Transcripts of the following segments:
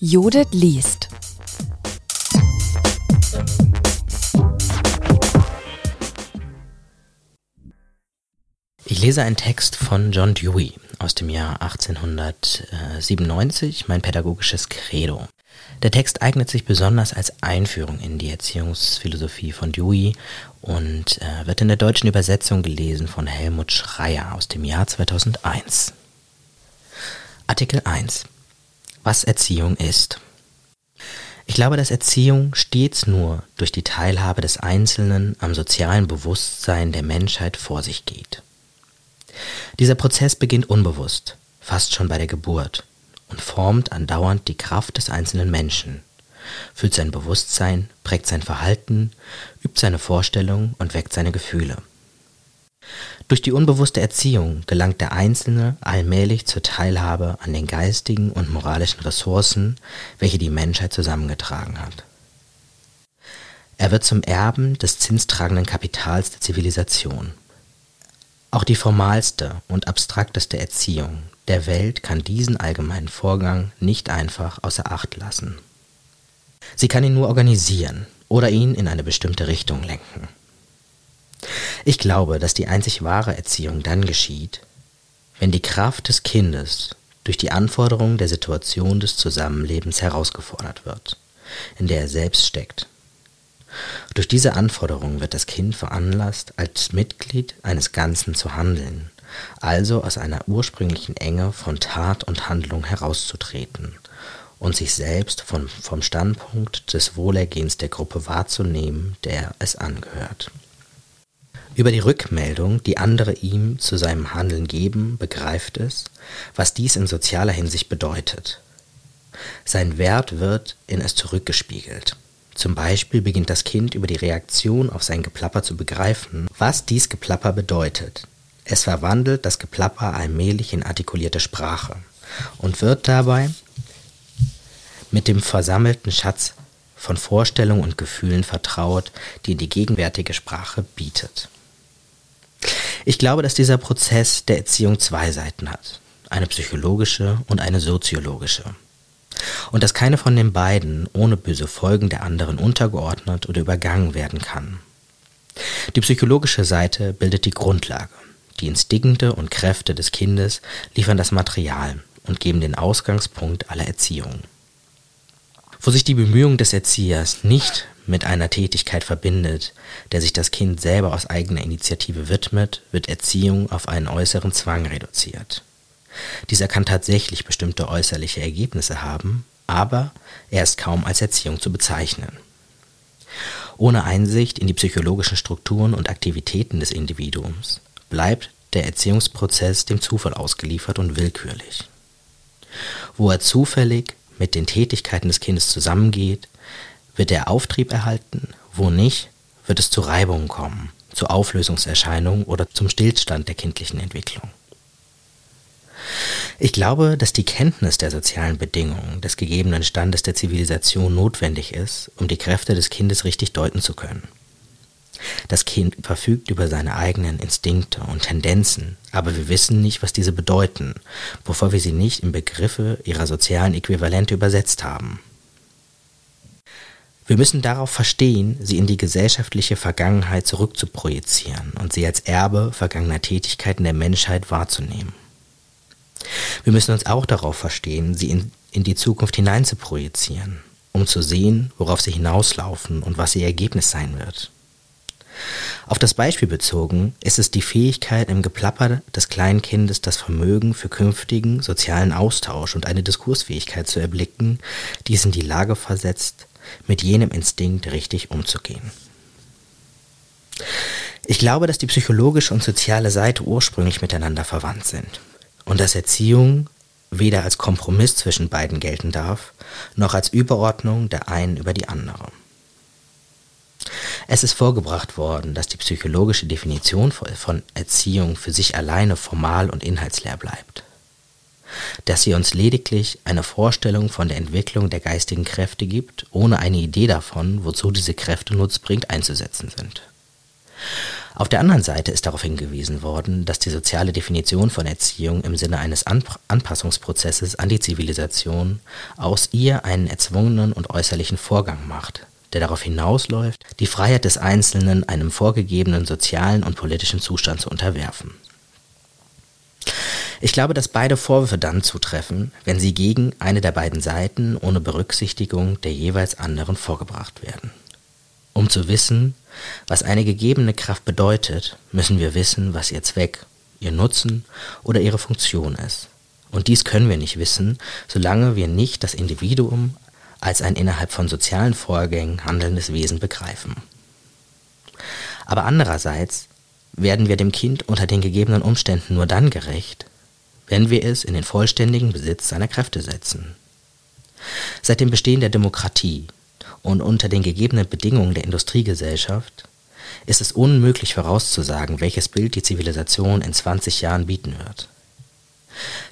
Judith liest. Ich lese einen Text von John Dewey aus dem Jahr 1897, mein pädagogisches Credo. Der Text eignet sich besonders als Einführung in die Erziehungsphilosophie von Dewey und äh, wird in der deutschen Übersetzung gelesen von Helmut Schreier aus dem Jahr 2001. Artikel 1. Was Erziehung ist. Ich glaube, dass Erziehung stets nur durch die Teilhabe des Einzelnen am sozialen Bewusstsein der Menschheit vor sich geht. Dieser Prozess beginnt unbewusst, fast schon bei der Geburt und formt andauernd die Kraft des einzelnen Menschen, füllt sein Bewusstsein, prägt sein Verhalten, übt seine Vorstellungen und weckt seine Gefühle. Durch die unbewusste Erziehung gelangt der Einzelne allmählich zur Teilhabe an den geistigen und moralischen Ressourcen, welche die Menschheit zusammengetragen hat. Er wird zum Erben des zinstragenden Kapitals der Zivilisation. Auch die formalste und abstrakteste Erziehung der Welt kann diesen allgemeinen Vorgang nicht einfach außer Acht lassen. Sie kann ihn nur organisieren oder ihn in eine bestimmte Richtung lenken. Ich glaube, dass die einzig wahre Erziehung dann geschieht, wenn die Kraft des Kindes durch die Anforderungen der Situation des Zusammenlebens herausgefordert wird, in der er selbst steckt. Durch diese Anforderungen wird das Kind veranlasst, als Mitglied eines Ganzen zu handeln, also aus einer ursprünglichen Enge von Tat und Handlung herauszutreten und sich selbst von, vom Standpunkt des Wohlergehens der Gruppe wahrzunehmen, der es angehört. Über die Rückmeldung, die andere ihm zu seinem Handeln geben, begreift es, was dies in sozialer Hinsicht bedeutet. Sein Wert wird in es zurückgespiegelt. Zum Beispiel beginnt das Kind über die Reaktion auf sein Geplapper zu begreifen, was dies Geplapper bedeutet. Es verwandelt das Geplapper allmählich in artikulierte Sprache und wird dabei mit dem versammelten Schatz von Vorstellungen und Gefühlen vertraut, die die gegenwärtige Sprache bietet. Ich glaube, dass dieser Prozess der Erziehung zwei Seiten hat, eine psychologische und eine soziologische und dass keine von den beiden ohne böse Folgen der anderen untergeordnet oder übergangen werden kann. Die psychologische Seite bildet die Grundlage. Die Instinkte und Kräfte des Kindes liefern das Material und geben den Ausgangspunkt aller Erziehung. Wo sich die Bemühung des Erziehers nicht mit einer Tätigkeit verbindet, der sich das Kind selber aus eigener Initiative widmet, wird Erziehung auf einen äußeren Zwang reduziert. Dieser kann tatsächlich bestimmte äußerliche Ergebnisse haben, aber er ist kaum als Erziehung zu bezeichnen. Ohne Einsicht in die psychologischen Strukturen und Aktivitäten des Individuums bleibt der Erziehungsprozess dem Zufall ausgeliefert und willkürlich. Wo er zufällig mit den Tätigkeiten des Kindes zusammengeht, wird der Auftrieb erhalten, wo nicht, wird es zu Reibungen kommen, zu Auflösungserscheinungen oder zum Stillstand der kindlichen Entwicklung. Ich glaube, dass die Kenntnis der sozialen Bedingungen des gegebenen Standes der Zivilisation notwendig ist, um die Kräfte des Kindes richtig deuten zu können. Das Kind verfügt über seine eigenen Instinkte und Tendenzen, aber wir wissen nicht, was diese bedeuten, bevor wir sie nicht in Begriffe ihrer sozialen Äquivalente übersetzt haben. Wir müssen darauf verstehen, sie in die gesellschaftliche Vergangenheit zurückzuprojizieren und sie als Erbe vergangener Tätigkeiten der Menschheit wahrzunehmen. Wir müssen uns auch darauf verstehen, sie in, in die Zukunft hinein zu projizieren, um zu sehen, worauf sie hinauslaufen und was ihr Ergebnis sein wird. Auf das Beispiel bezogen ist es die Fähigkeit im Geplapper des kleinen Kindes das Vermögen für künftigen sozialen Austausch und eine Diskursfähigkeit zu erblicken, die es in die Lage versetzt, mit jenem Instinkt richtig umzugehen. Ich glaube, dass die psychologische und soziale Seite ursprünglich miteinander verwandt sind und dass Erziehung weder als Kompromiss zwischen beiden gelten darf, noch als Überordnung der einen über die andere. Es ist vorgebracht worden, dass die psychologische Definition von Erziehung für sich alleine formal und inhaltsleer bleibt. Dass sie uns lediglich eine Vorstellung von der Entwicklung der geistigen Kräfte gibt, ohne eine Idee davon, wozu diese Kräfte nutzbringend einzusetzen sind. Auf der anderen Seite ist darauf hingewiesen worden, dass die soziale Definition von Erziehung im Sinne eines Anpassungsprozesses an die Zivilisation aus ihr einen erzwungenen und äußerlichen Vorgang macht, der darauf hinausläuft, die Freiheit des Einzelnen einem vorgegebenen sozialen und politischen Zustand zu unterwerfen. Ich glaube, dass beide Vorwürfe dann zutreffen, wenn sie gegen eine der beiden Seiten ohne Berücksichtigung der jeweils anderen vorgebracht werden. Um zu wissen, was eine gegebene Kraft bedeutet, müssen wir wissen, was ihr Zweck, ihr Nutzen oder ihre Funktion ist. Und dies können wir nicht wissen, solange wir nicht das Individuum als ein innerhalb von sozialen Vorgängen handelndes Wesen begreifen. Aber andererseits werden wir dem Kind unter den gegebenen Umständen nur dann gerecht, wenn wir es in den vollständigen Besitz seiner Kräfte setzen. Seit dem Bestehen der Demokratie und unter den gegebenen Bedingungen der Industriegesellschaft ist es unmöglich vorauszusagen, welches Bild die Zivilisation in 20 Jahren bieten wird.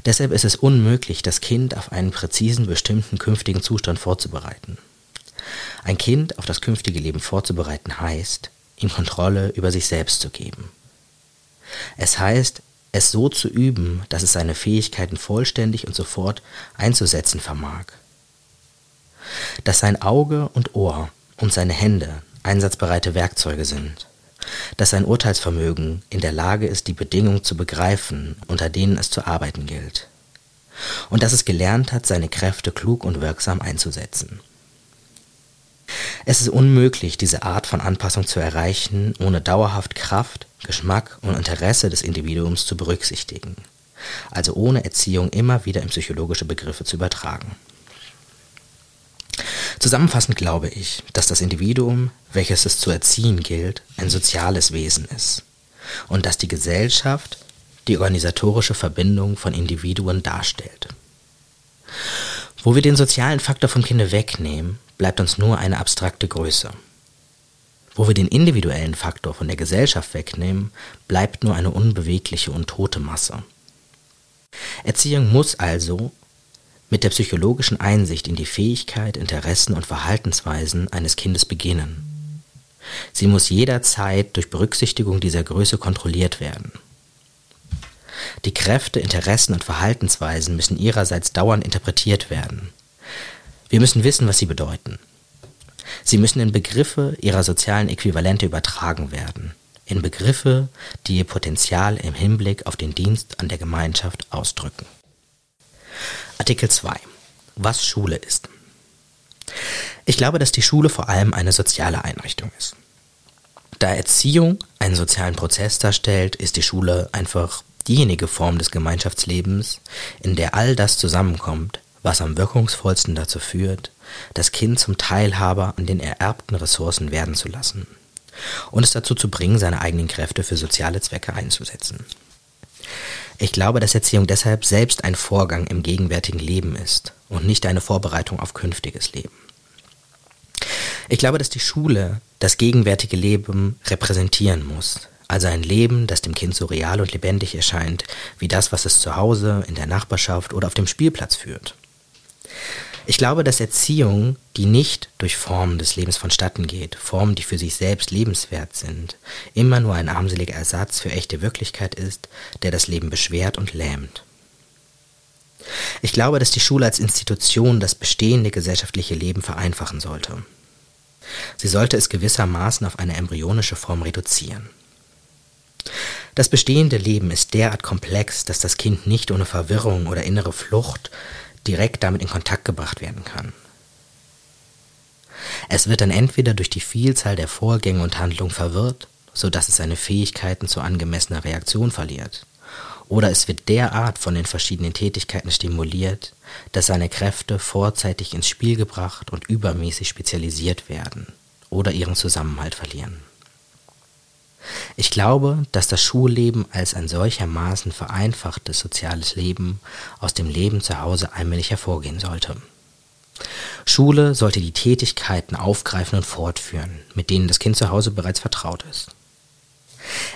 Deshalb ist es unmöglich, das Kind auf einen präzisen bestimmten künftigen Zustand vorzubereiten. Ein Kind auf das künftige Leben vorzubereiten heißt, ihm Kontrolle über sich selbst zu geben. Es heißt, es so zu üben, dass es seine Fähigkeiten vollständig und sofort einzusetzen vermag. Dass sein Auge und Ohr und seine Hände einsatzbereite Werkzeuge sind. Dass sein Urteilsvermögen in der Lage ist, die Bedingungen zu begreifen, unter denen es zu arbeiten gilt. Und dass es gelernt hat, seine Kräfte klug und wirksam einzusetzen. Es ist unmöglich, diese Art von Anpassung zu erreichen, ohne dauerhaft Kraft, Geschmack und Interesse des Individuums zu berücksichtigen, also ohne Erziehung immer wieder in psychologische Begriffe zu übertragen. Zusammenfassend glaube ich, dass das Individuum, welches es zu erziehen gilt, ein soziales Wesen ist und dass die Gesellschaft die organisatorische Verbindung von Individuen darstellt. Wo wir den sozialen Faktor vom Kinde wegnehmen, bleibt uns nur eine abstrakte Größe. Wo wir den individuellen Faktor von der Gesellschaft wegnehmen, bleibt nur eine unbewegliche und tote Masse. Erziehung muss also mit der psychologischen Einsicht in die Fähigkeit, Interessen und Verhaltensweisen eines Kindes beginnen. Sie muss jederzeit durch Berücksichtigung dieser Größe kontrolliert werden. Die Kräfte, Interessen und Verhaltensweisen müssen ihrerseits dauernd interpretiert werden. Wir müssen wissen, was sie bedeuten. Sie müssen in Begriffe ihrer sozialen Äquivalente übertragen werden, in Begriffe, die ihr Potenzial im Hinblick auf den Dienst an der Gemeinschaft ausdrücken. Artikel 2. Was Schule ist. Ich glaube, dass die Schule vor allem eine soziale Einrichtung ist. Da Erziehung einen sozialen Prozess darstellt, ist die Schule einfach diejenige Form des Gemeinschaftslebens, in der all das zusammenkommt, was am wirkungsvollsten dazu führt, das Kind zum Teilhaber an den ererbten Ressourcen werden zu lassen und es dazu zu bringen, seine eigenen Kräfte für soziale Zwecke einzusetzen. Ich glaube, dass Erziehung deshalb selbst ein Vorgang im gegenwärtigen Leben ist und nicht eine Vorbereitung auf künftiges Leben. Ich glaube, dass die Schule das gegenwärtige Leben repräsentieren muss, also ein Leben, das dem Kind so real und lebendig erscheint, wie das, was es zu Hause, in der Nachbarschaft oder auf dem Spielplatz führt. Ich glaube, dass Erziehung, die nicht durch Formen des Lebens vonstatten geht, Formen, die für sich selbst lebenswert sind, immer nur ein armseliger Ersatz für echte Wirklichkeit ist, der das Leben beschwert und lähmt. Ich glaube, dass die Schule als Institution das bestehende gesellschaftliche Leben vereinfachen sollte. Sie sollte es gewissermaßen auf eine embryonische Form reduzieren. Das bestehende Leben ist derart komplex, dass das Kind nicht ohne Verwirrung oder innere Flucht direkt damit in Kontakt gebracht werden kann. Es wird dann entweder durch die Vielzahl der Vorgänge und Handlungen verwirrt, so dass es seine Fähigkeiten zu angemessener Reaktion verliert, oder es wird derart von den verschiedenen Tätigkeiten stimuliert, dass seine Kräfte vorzeitig ins Spiel gebracht und übermäßig spezialisiert werden oder ihren Zusammenhalt verlieren. Ich glaube, dass das Schulleben als ein solchermaßen vereinfachtes soziales Leben aus dem Leben zu Hause allmählich hervorgehen sollte. Schule sollte die Tätigkeiten aufgreifen und fortführen, mit denen das Kind zu Hause bereits vertraut ist.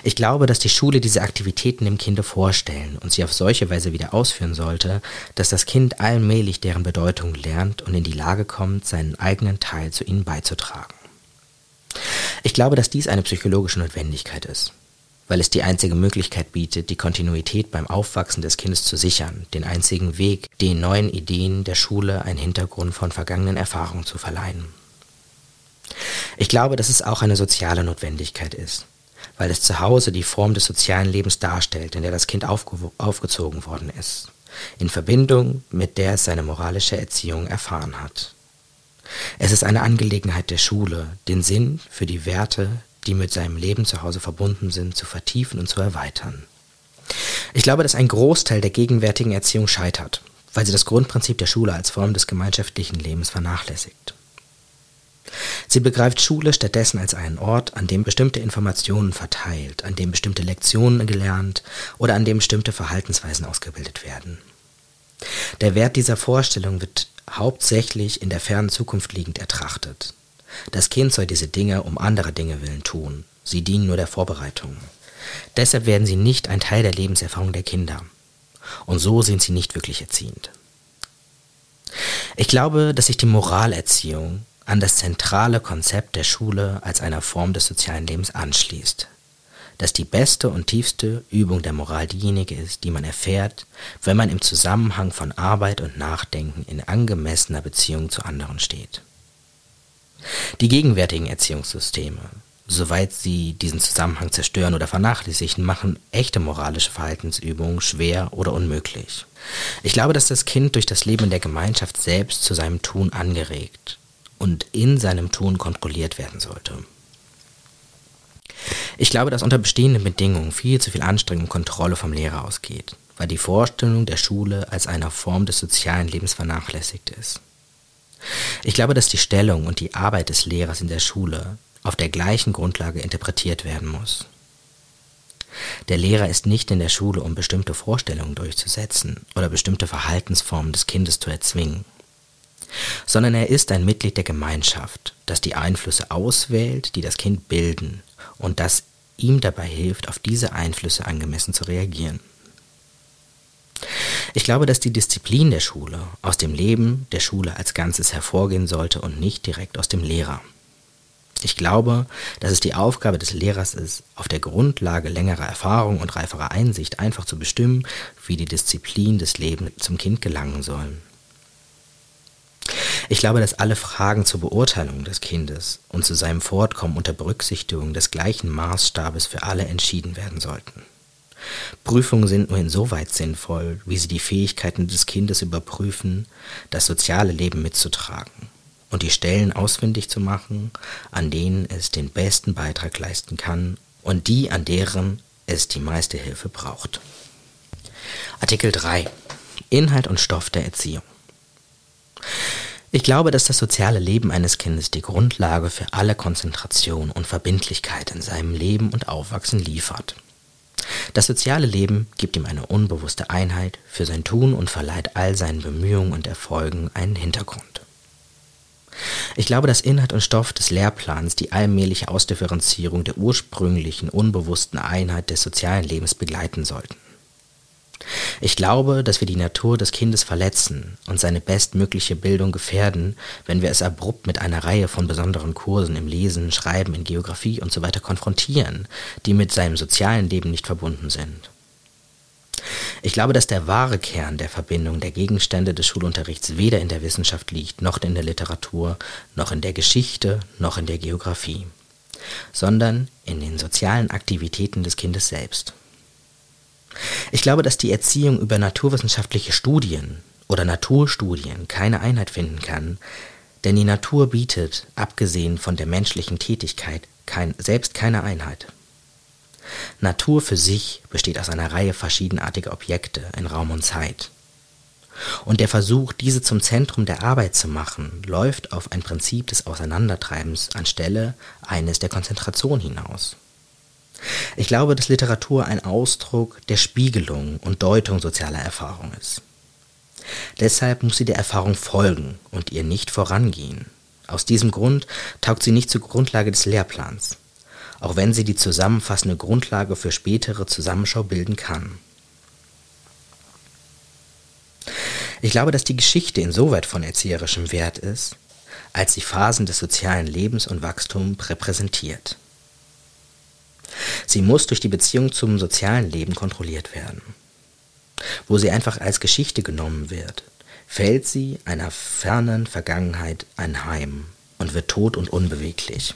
Ich glaube, dass die Schule diese Aktivitäten dem Kinde vorstellen und sie auf solche Weise wieder ausführen sollte, dass das Kind allmählich deren Bedeutung lernt und in die Lage kommt, seinen eigenen Teil zu ihnen beizutragen. Ich glaube, dass dies eine psychologische Notwendigkeit ist, weil es die einzige Möglichkeit bietet, die Kontinuität beim Aufwachsen des Kindes zu sichern, den einzigen Weg, den neuen Ideen der Schule einen Hintergrund von vergangenen Erfahrungen zu verleihen. Ich glaube, dass es auch eine soziale Notwendigkeit ist, weil es zu Hause die Form des sozialen Lebens darstellt, in der das Kind aufge aufgezogen worden ist, in Verbindung mit der es seine moralische Erziehung erfahren hat. Es ist eine Angelegenheit der Schule, den Sinn für die Werte, die mit seinem Leben zu Hause verbunden sind, zu vertiefen und zu erweitern. Ich glaube, dass ein Großteil der gegenwärtigen Erziehung scheitert, weil sie das Grundprinzip der Schule als Form des gemeinschaftlichen Lebens vernachlässigt. Sie begreift Schule stattdessen als einen Ort, an dem bestimmte Informationen verteilt, an dem bestimmte Lektionen gelernt oder an dem bestimmte Verhaltensweisen ausgebildet werden. Der Wert dieser Vorstellung wird hauptsächlich in der fernen Zukunft liegend ertrachtet. Das Kind soll diese Dinge um anderer Dinge willen tun. Sie dienen nur der Vorbereitung. Deshalb werden sie nicht ein Teil der Lebenserfahrung der Kinder. Und so sind sie nicht wirklich erziehend. Ich glaube, dass sich die Moralerziehung an das zentrale Konzept der Schule als einer Form des sozialen Lebens anschließt. Dass die beste und tiefste Übung der Moral diejenige ist, die man erfährt, wenn man im Zusammenhang von Arbeit und Nachdenken in angemessener Beziehung zu anderen steht. Die gegenwärtigen Erziehungssysteme, soweit sie diesen Zusammenhang zerstören oder vernachlässigen, machen echte moralische Verhaltensübungen schwer oder unmöglich. Ich glaube, dass das Kind durch das Leben in der Gemeinschaft selbst zu seinem Tun angeregt und in seinem Tun kontrolliert werden sollte. Ich glaube, dass unter bestehenden Bedingungen viel zu viel Anstrengung und Kontrolle vom Lehrer ausgeht, weil die Vorstellung der Schule als einer Form des sozialen Lebens vernachlässigt ist. Ich glaube, dass die Stellung und die Arbeit des Lehrers in der Schule auf der gleichen Grundlage interpretiert werden muss. Der Lehrer ist nicht in der Schule, um bestimmte Vorstellungen durchzusetzen oder bestimmte Verhaltensformen des Kindes zu erzwingen, sondern er ist ein Mitglied der Gemeinschaft, das die Einflüsse auswählt, die das Kind bilden und das ihm dabei hilft, auf diese Einflüsse angemessen zu reagieren. Ich glaube, dass die Disziplin der Schule aus dem Leben der Schule als Ganzes hervorgehen sollte und nicht direkt aus dem Lehrer. Ich glaube, dass es die Aufgabe des Lehrers ist, auf der Grundlage längerer Erfahrung und reiferer Einsicht einfach zu bestimmen, wie die Disziplin des Lebens zum Kind gelangen soll. Ich glaube, dass alle Fragen zur Beurteilung des Kindes und zu seinem Fortkommen unter Berücksichtigung des gleichen Maßstabes für alle entschieden werden sollten. Prüfungen sind nur insoweit sinnvoll, wie sie die Fähigkeiten des Kindes überprüfen, das soziale Leben mitzutragen und die Stellen ausfindig zu machen, an denen es den besten Beitrag leisten kann und die, an deren es die meiste Hilfe braucht. Artikel 3 Inhalt und Stoff der Erziehung. Ich glaube, dass das soziale Leben eines Kindes die Grundlage für alle Konzentration und Verbindlichkeit in seinem Leben und Aufwachsen liefert. Das soziale Leben gibt ihm eine unbewusste Einheit für sein Tun und verleiht all seinen Bemühungen und Erfolgen einen Hintergrund. Ich glaube, dass Inhalt und Stoff des Lehrplans die allmähliche Ausdifferenzierung der ursprünglichen unbewussten Einheit des sozialen Lebens begleiten sollten. Ich glaube, dass wir die Natur des Kindes verletzen und seine bestmögliche Bildung gefährden, wenn wir es abrupt mit einer Reihe von besonderen Kursen im Lesen, Schreiben, in Geografie usw. So konfrontieren, die mit seinem sozialen Leben nicht verbunden sind. Ich glaube, dass der wahre Kern der Verbindung der Gegenstände des Schulunterrichts weder in der Wissenschaft liegt, noch in der Literatur, noch in der Geschichte, noch in der Geografie, sondern in den sozialen Aktivitäten des Kindes selbst. Ich glaube, dass die Erziehung über naturwissenschaftliche Studien oder Naturstudien keine Einheit finden kann, denn die Natur bietet, abgesehen von der menschlichen Tätigkeit, kein, selbst keine Einheit. Natur für sich besteht aus einer Reihe verschiedenartiger Objekte in Raum und Zeit. Und der Versuch, diese zum Zentrum der Arbeit zu machen, läuft auf ein Prinzip des Auseinandertreibens anstelle eines der Konzentration hinaus. Ich glaube, dass Literatur ein Ausdruck der Spiegelung und Deutung sozialer Erfahrung ist. Deshalb muss sie der Erfahrung folgen und ihr nicht vorangehen. Aus diesem Grund taugt sie nicht zur Grundlage des Lehrplans, auch wenn sie die zusammenfassende Grundlage für spätere Zusammenschau bilden kann. Ich glaube, dass die Geschichte insoweit von erzieherischem Wert ist, als sie Phasen des sozialen Lebens und Wachstums repräsentiert. Sie muss durch die Beziehung zum sozialen Leben kontrolliert werden. Wo sie einfach als Geschichte genommen wird, fällt sie einer fernen Vergangenheit anheim und wird tot und unbeweglich.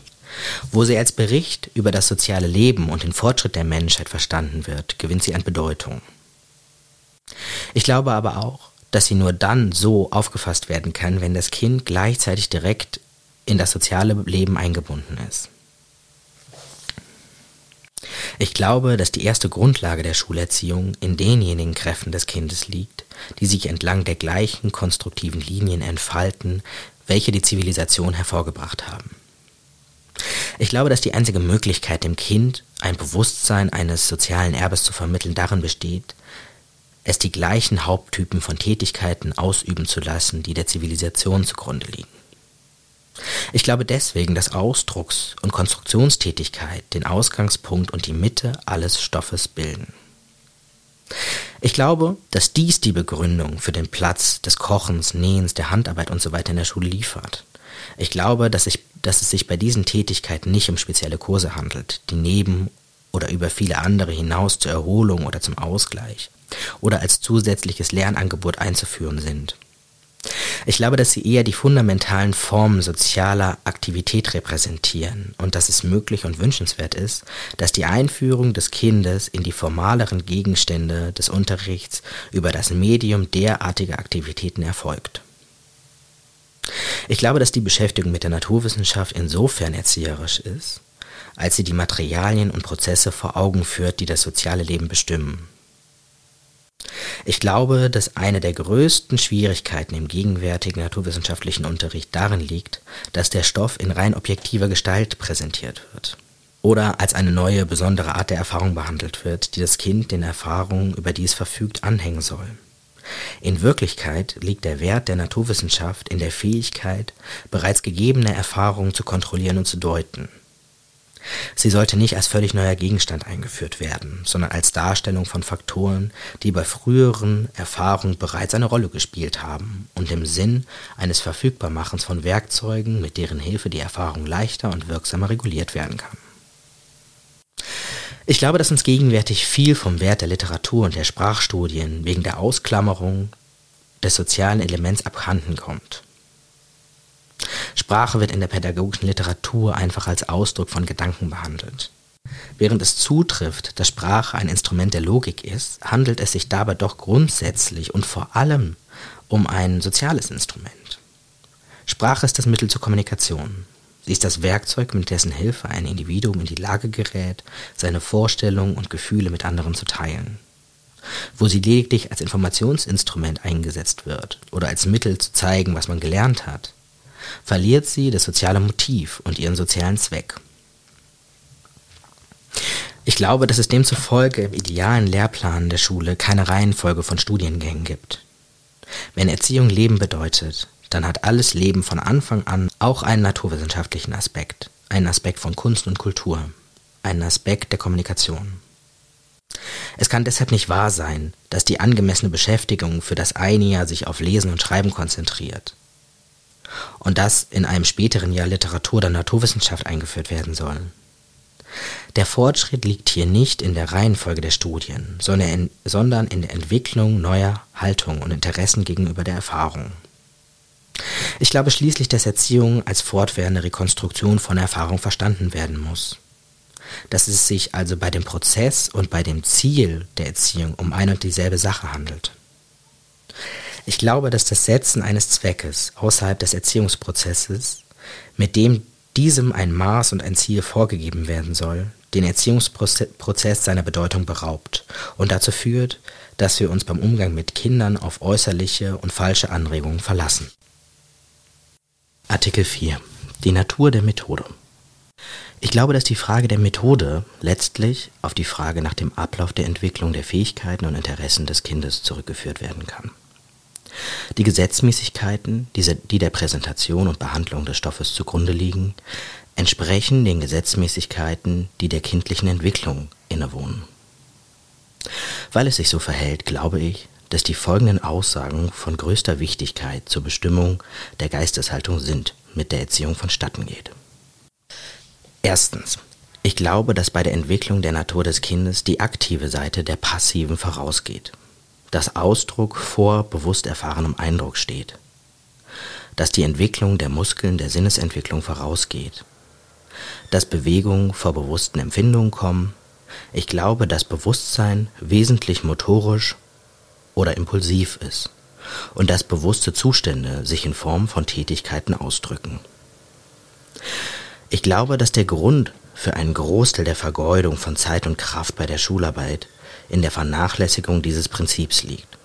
Wo sie als Bericht über das soziale Leben und den Fortschritt der Menschheit verstanden wird, gewinnt sie an Bedeutung. Ich glaube aber auch, dass sie nur dann so aufgefasst werden kann, wenn das Kind gleichzeitig direkt in das soziale Leben eingebunden ist. Ich glaube, dass die erste Grundlage der Schulerziehung in denjenigen Kräften des Kindes liegt, die sich entlang der gleichen konstruktiven Linien entfalten, welche die Zivilisation hervorgebracht haben. Ich glaube, dass die einzige Möglichkeit, dem Kind ein Bewusstsein eines sozialen Erbes zu vermitteln, darin besteht, es die gleichen Haupttypen von Tätigkeiten ausüben zu lassen, die der Zivilisation zugrunde liegen. Ich glaube deswegen, dass Ausdrucks- und Konstruktionstätigkeit den Ausgangspunkt und die Mitte alles Stoffes bilden. Ich glaube, dass dies die Begründung für den Platz des Kochens, Nähens, der Handarbeit usw. So in der Schule liefert. Ich glaube, dass, ich, dass es sich bei diesen Tätigkeiten nicht um spezielle Kurse handelt, die neben oder über viele andere hinaus zur Erholung oder zum Ausgleich oder als zusätzliches Lernangebot einzuführen sind. Ich glaube, dass sie eher die fundamentalen Formen sozialer Aktivität repräsentieren und dass es möglich und wünschenswert ist, dass die Einführung des Kindes in die formaleren Gegenstände des Unterrichts über das Medium derartiger Aktivitäten erfolgt. Ich glaube, dass die Beschäftigung mit der Naturwissenschaft insofern erzieherisch ist, als sie die Materialien und Prozesse vor Augen führt, die das soziale Leben bestimmen. Ich glaube, dass eine der größten Schwierigkeiten im gegenwärtigen naturwissenschaftlichen Unterricht darin liegt, dass der Stoff in rein objektiver Gestalt präsentiert wird oder als eine neue, besondere Art der Erfahrung behandelt wird, die das Kind den Erfahrungen, über die es verfügt, anhängen soll. In Wirklichkeit liegt der Wert der Naturwissenschaft in der Fähigkeit, bereits gegebene Erfahrungen zu kontrollieren und zu deuten – Sie sollte nicht als völlig neuer Gegenstand eingeführt werden, sondern als Darstellung von Faktoren, die bei früheren Erfahrungen bereits eine Rolle gespielt haben und im Sinn eines Verfügbarmachens von Werkzeugen, mit deren Hilfe die Erfahrung leichter und wirksamer reguliert werden kann. Ich glaube, dass uns gegenwärtig viel vom Wert der Literatur und der Sprachstudien wegen der Ausklammerung des sozialen Elements abhanden kommt. Sprache wird in der pädagogischen Literatur einfach als Ausdruck von Gedanken behandelt. Während es zutrifft, dass Sprache ein Instrument der Logik ist, handelt es sich dabei doch grundsätzlich und vor allem um ein soziales Instrument. Sprache ist das Mittel zur Kommunikation. Sie ist das Werkzeug, mit dessen Hilfe ein Individuum in die Lage gerät, seine Vorstellungen und Gefühle mit anderen zu teilen. Wo sie lediglich als Informationsinstrument eingesetzt wird oder als Mittel zu zeigen, was man gelernt hat, verliert sie das soziale Motiv und ihren sozialen Zweck. Ich glaube, dass es demzufolge im idealen Lehrplan der Schule keine Reihenfolge von Studiengängen gibt. Wenn Erziehung Leben bedeutet, dann hat alles Leben von Anfang an auch einen naturwissenschaftlichen Aspekt, einen Aspekt von Kunst und Kultur, einen Aspekt der Kommunikation. Es kann deshalb nicht wahr sein, dass die angemessene Beschäftigung für das eine Jahr sich auf Lesen und Schreiben konzentriert und das in einem späteren Jahr Literatur oder Naturwissenschaft eingeführt werden soll. Der Fortschritt liegt hier nicht in der Reihenfolge der Studien, sondern in, sondern in der Entwicklung neuer Haltungen und Interessen gegenüber der Erfahrung. Ich glaube schließlich, dass Erziehung als fortwährende Rekonstruktion von Erfahrung verstanden werden muss. Dass es sich also bei dem Prozess und bei dem Ziel der Erziehung um ein und dieselbe Sache handelt. Ich glaube, dass das Setzen eines Zweckes außerhalb des Erziehungsprozesses, mit dem diesem ein Maß und ein Ziel vorgegeben werden soll, den Erziehungsprozess seiner Bedeutung beraubt und dazu führt, dass wir uns beim Umgang mit Kindern auf äußerliche und falsche Anregungen verlassen. Artikel 4. Die Natur der Methode. Ich glaube, dass die Frage der Methode letztlich auf die Frage nach dem Ablauf der Entwicklung der Fähigkeiten und Interessen des Kindes zurückgeführt werden kann. Die Gesetzmäßigkeiten, die der Präsentation und Behandlung des Stoffes zugrunde liegen, entsprechen den Gesetzmäßigkeiten, die der kindlichen Entwicklung innewohnen. Weil es sich so verhält, glaube ich, dass die folgenden Aussagen von größter Wichtigkeit zur Bestimmung der Geisteshaltung sind, mit der Erziehung vonstatten geht. Erstens. Ich glaube, dass bei der Entwicklung der Natur des Kindes die aktive Seite der passiven vorausgeht. Dass Ausdruck vor bewusst erfahrenem Eindruck steht. Dass die Entwicklung der Muskeln der Sinnesentwicklung vorausgeht. Dass Bewegungen vor bewussten Empfindungen kommen. Ich glaube, dass Bewusstsein wesentlich motorisch oder impulsiv ist und dass bewusste Zustände sich in Form von Tätigkeiten ausdrücken. Ich glaube, dass der Grund für einen Großteil der Vergeudung von Zeit und Kraft bei der Schularbeit in der Vernachlässigung dieses Prinzips liegt.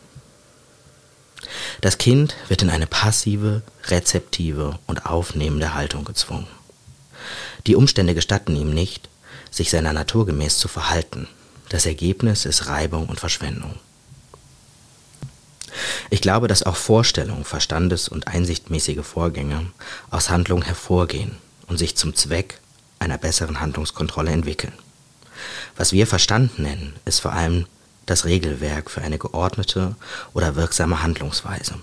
Das Kind wird in eine passive, rezeptive und aufnehmende Haltung gezwungen. Die Umstände gestatten ihm nicht, sich seiner Natur gemäß zu verhalten. Das Ergebnis ist Reibung und Verschwendung. Ich glaube, dass auch Vorstellungen, Verstandes- und einsichtmäßige Vorgänge aus Handlungen hervorgehen und sich zum Zweck einer besseren Handlungskontrolle entwickeln. Was wir Verstand nennen, ist vor allem das Regelwerk für eine geordnete oder wirksame Handlungsweise.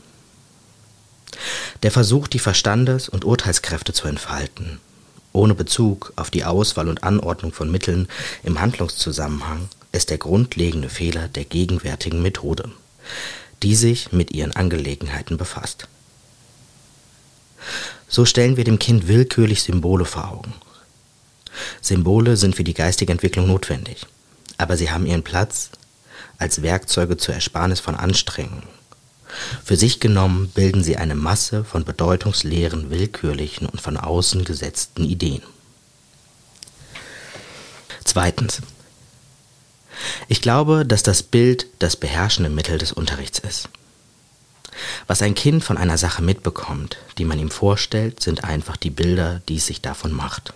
Der Versuch, die Verstandes- und Urteilskräfte zu entfalten, ohne Bezug auf die Auswahl und Anordnung von Mitteln im Handlungszusammenhang, ist der grundlegende Fehler der gegenwärtigen Methode die sich mit ihren Angelegenheiten befasst. So stellen wir dem Kind willkürlich Symbole vor Augen. Symbole sind für die geistige Entwicklung notwendig, aber sie haben ihren Platz als Werkzeuge zur Ersparnis von Anstrengungen. Für sich genommen bilden sie eine Masse von bedeutungsleeren, willkürlichen und von außen gesetzten Ideen. Zweitens. Ich glaube, dass das Bild das beherrschende Mittel des Unterrichts ist. Was ein Kind von einer Sache mitbekommt, die man ihm vorstellt, sind einfach die Bilder, die es sich davon macht.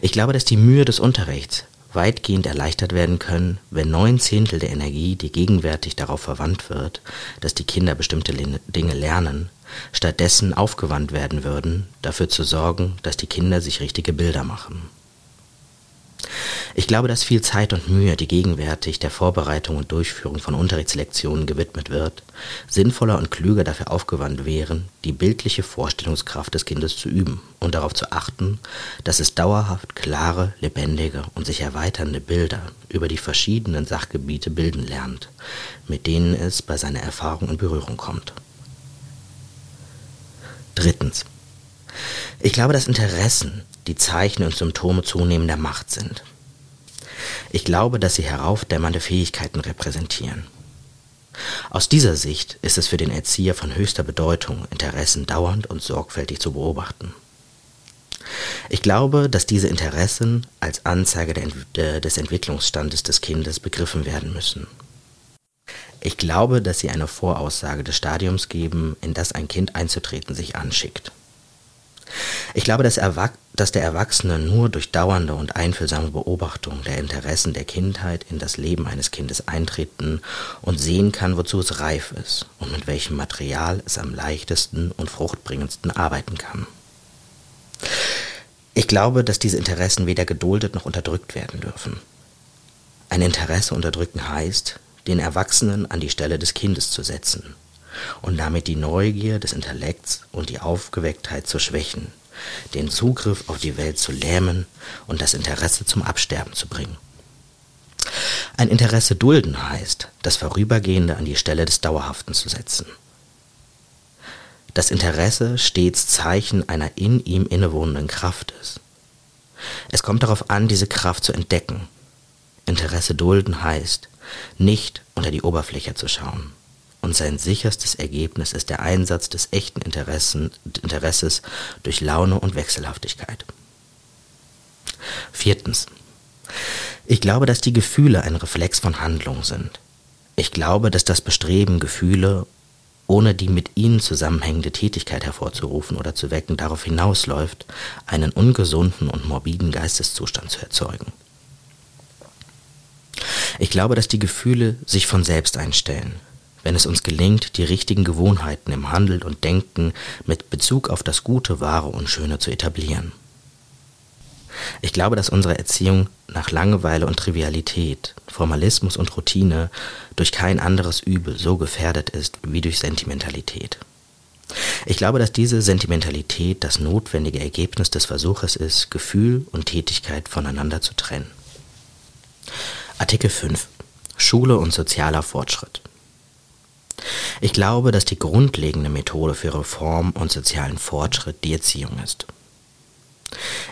Ich glaube, dass die Mühe des Unterrichts weitgehend erleichtert werden können, wenn neun Zehntel der Energie, die gegenwärtig darauf verwandt wird, dass die Kinder bestimmte Dinge lernen, stattdessen aufgewandt werden würden, dafür zu sorgen, dass die Kinder sich richtige Bilder machen. Ich glaube, dass viel Zeit und Mühe, die gegenwärtig der Vorbereitung und Durchführung von Unterrichtslektionen gewidmet wird, sinnvoller und klüger dafür aufgewandt wären, die bildliche Vorstellungskraft des Kindes zu üben und darauf zu achten, dass es dauerhaft klare, lebendige und sich erweiternde Bilder über die verschiedenen Sachgebiete bilden lernt, mit denen es bei seiner Erfahrung in Berührung kommt. Drittens. Ich glaube, dass Interessen die Zeichen und Symptome zunehmender Macht sind. Ich glaube, dass sie heraufdämmernde Fähigkeiten repräsentieren. Aus dieser Sicht ist es für den Erzieher von höchster Bedeutung, Interessen dauernd und sorgfältig zu beobachten. Ich glaube, dass diese Interessen als Anzeige des Entwicklungsstandes des Kindes begriffen werden müssen. Ich glaube, dass sie eine Voraussage des Stadiums geben, in das ein Kind einzutreten sich anschickt. Ich glaube, dass, dass, der Erwachsene nur durch dauernde und einfühlsame Beobachtung der Interessen der Kindheit in das Leben eines Kindes eintreten und sehen kann, wozu es reif ist und mit welchem Material es am leichtesten und fruchtbringendsten arbeiten kann. Ich glaube, dass diese Interessen weder geduldet noch unterdrückt werden dürfen. Ein Interesse unterdrücken heißt, den Erwachsenen an die Stelle des Kindes zu setzen und damit die Neugier des Intellekts und die Aufgewecktheit zu schwächen, den Zugriff auf die Welt zu lähmen und das Interesse zum Absterben zu bringen. Ein Interesse dulden heißt, das Vorübergehende an die Stelle des Dauerhaften zu setzen. Das Interesse stets Zeichen einer in ihm innewohnenden Kraft ist. Es kommt darauf an, diese Kraft zu entdecken. Interesse dulden heißt, nicht unter die Oberfläche zu schauen, und sein sicherstes Ergebnis ist der Einsatz des echten Interessen, Interesses durch Laune und Wechselhaftigkeit. Viertens. Ich glaube, dass die Gefühle ein Reflex von Handlung sind. Ich glaube, dass das Bestreben, Gefühle ohne die mit ihnen zusammenhängende Tätigkeit hervorzurufen oder zu wecken, darauf hinausläuft, einen ungesunden und morbiden Geisteszustand zu erzeugen. Ich glaube, dass die Gefühle sich von selbst einstellen, wenn es uns gelingt, die richtigen Gewohnheiten im Handeln und Denken mit Bezug auf das Gute, Wahre und Schöne zu etablieren. Ich glaube, dass unsere Erziehung nach Langeweile und Trivialität, Formalismus und Routine durch kein anderes Übel so gefährdet ist wie durch Sentimentalität. Ich glaube, dass diese Sentimentalität das notwendige Ergebnis des Versuches ist, Gefühl und Tätigkeit voneinander zu trennen. Artikel 5 Schule und sozialer Fortschritt. Ich glaube, dass die grundlegende Methode für Reform und sozialen Fortschritt die Erziehung ist.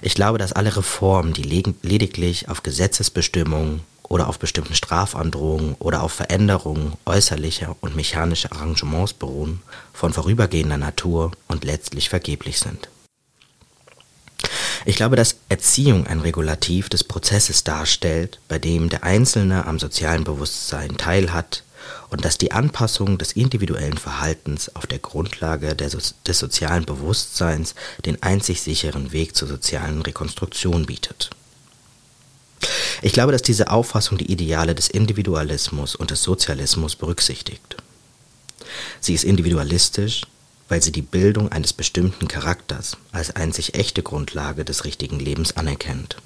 Ich glaube, dass alle Reformen, die lediglich auf Gesetzesbestimmungen oder auf bestimmten Strafandrohungen oder auf Veränderungen äußerlicher und mechanischer Arrangements beruhen, von vorübergehender Natur und letztlich vergeblich sind. Ich glaube, dass Erziehung ein Regulativ des Prozesses darstellt, bei dem der Einzelne am sozialen Bewusstsein teilhat und dass die Anpassung des individuellen Verhaltens auf der Grundlage des sozialen Bewusstseins den einzig sicheren Weg zur sozialen Rekonstruktion bietet. Ich glaube, dass diese Auffassung die Ideale des Individualismus und des Sozialismus berücksichtigt. Sie ist individualistisch, weil sie die Bildung eines bestimmten Charakters als einzig echte Grundlage des richtigen Lebens anerkennt.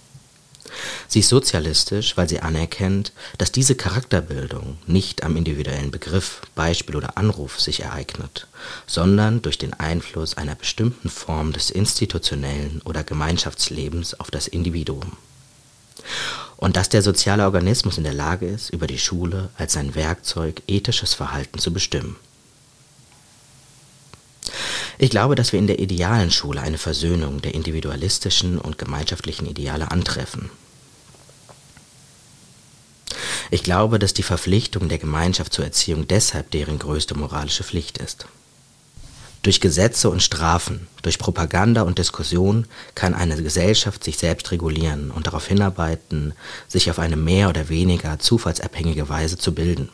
Sie ist sozialistisch, weil sie anerkennt, dass diese Charakterbildung nicht am individuellen Begriff, Beispiel oder Anruf sich ereignet, sondern durch den Einfluss einer bestimmten Form des institutionellen oder Gemeinschaftslebens auf das Individuum und dass der soziale Organismus in der Lage ist, über die Schule als sein Werkzeug ethisches Verhalten zu bestimmen. Ich glaube, dass wir in der idealen Schule eine Versöhnung der individualistischen und gemeinschaftlichen Ideale antreffen. Ich glaube, dass die Verpflichtung der Gemeinschaft zur Erziehung deshalb deren größte moralische Pflicht ist. Durch Gesetze und Strafen, durch Propaganda und Diskussion kann eine Gesellschaft sich selbst regulieren und darauf hinarbeiten, sich auf eine mehr oder weniger zufallsabhängige Weise zu bilden.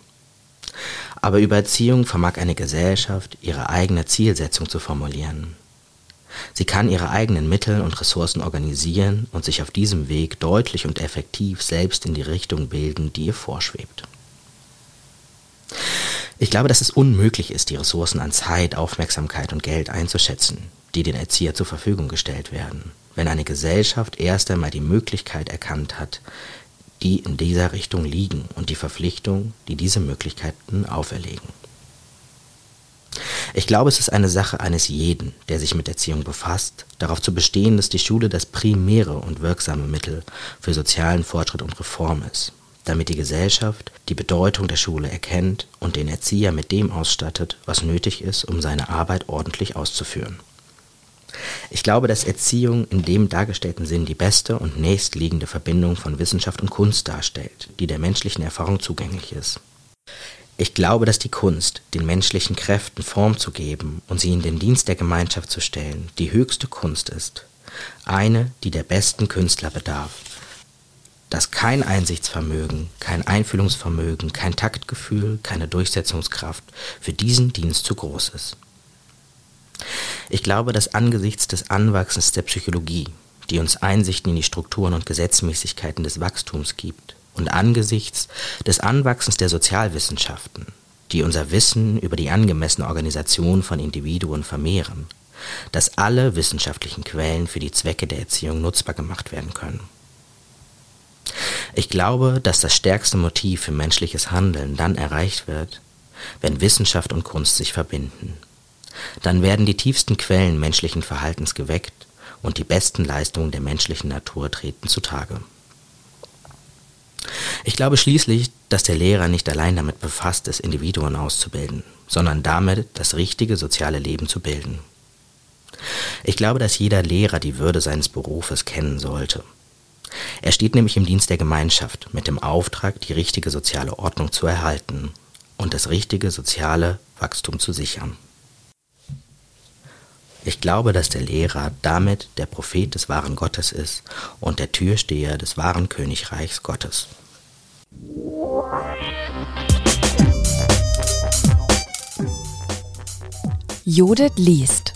Aber über Erziehung vermag eine Gesellschaft ihre eigene Zielsetzung zu formulieren. Sie kann ihre eigenen Mittel und Ressourcen organisieren und sich auf diesem Weg deutlich und effektiv selbst in die Richtung bilden, die ihr vorschwebt. Ich glaube, dass es unmöglich ist, die Ressourcen an Zeit, Aufmerksamkeit und Geld einzuschätzen, die den Erzieher zur Verfügung gestellt werden, wenn eine Gesellschaft erst einmal die Möglichkeit erkannt hat, die in dieser Richtung liegen und die Verpflichtung, die diese Möglichkeiten auferlegen. Ich glaube, es ist eine Sache eines jeden, der sich mit Erziehung befasst, darauf zu bestehen, dass die Schule das primäre und wirksame Mittel für sozialen Fortschritt und Reform ist damit die Gesellschaft die Bedeutung der Schule erkennt und den Erzieher mit dem ausstattet, was nötig ist, um seine Arbeit ordentlich auszuführen. Ich glaube, dass Erziehung in dem dargestellten Sinn die beste und nächstliegende Verbindung von Wissenschaft und Kunst darstellt, die der menschlichen Erfahrung zugänglich ist. Ich glaube, dass die Kunst, den menschlichen Kräften Form zu geben und sie in den Dienst der Gemeinschaft zu stellen, die höchste Kunst ist, eine, die der besten Künstler bedarf, dass kein Einsichtsvermögen, kein Einfühlungsvermögen, kein Taktgefühl, keine Durchsetzungskraft für diesen Dienst zu groß ist. Ich glaube, dass angesichts des Anwachsens der Psychologie, die uns Einsichten in die Strukturen und Gesetzmäßigkeiten des Wachstums gibt, und angesichts des Anwachsens der Sozialwissenschaften, die unser Wissen über die angemessene Organisation von Individuen vermehren, dass alle wissenschaftlichen Quellen für die Zwecke der Erziehung nutzbar gemacht werden können. Ich glaube, dass das stärkste Motiv für menschliches Handeln dann erreicht wird, wenn Wissenschaft und Kunst sich verbinden. Dann werden die tiefsten Quellen menschlichen Verhaltens geweckt und die besten Leistungen der menschlichen Natur treten zutage. Ich glaube schließlich, dass der Lehrer nicht allein damit befasst ist, Individuen auszubilden, sondern damit, das richtige soziale Leben zu bilden. Ich glaube, dass jeder Lehrer die Würde seines Berufes kennen sollte er steht nämlich im Dienst der Gemeinschaft mit dem Auftrag, die richtige soziale Ordnung zu erhalten und das richtige soziale Wachstum zu sichern. Ich glaube, dass der Lehrer damit der Prophet des wahren Gottes ist und der Türsteher des wahren Königreichs Gottes. Judith liest.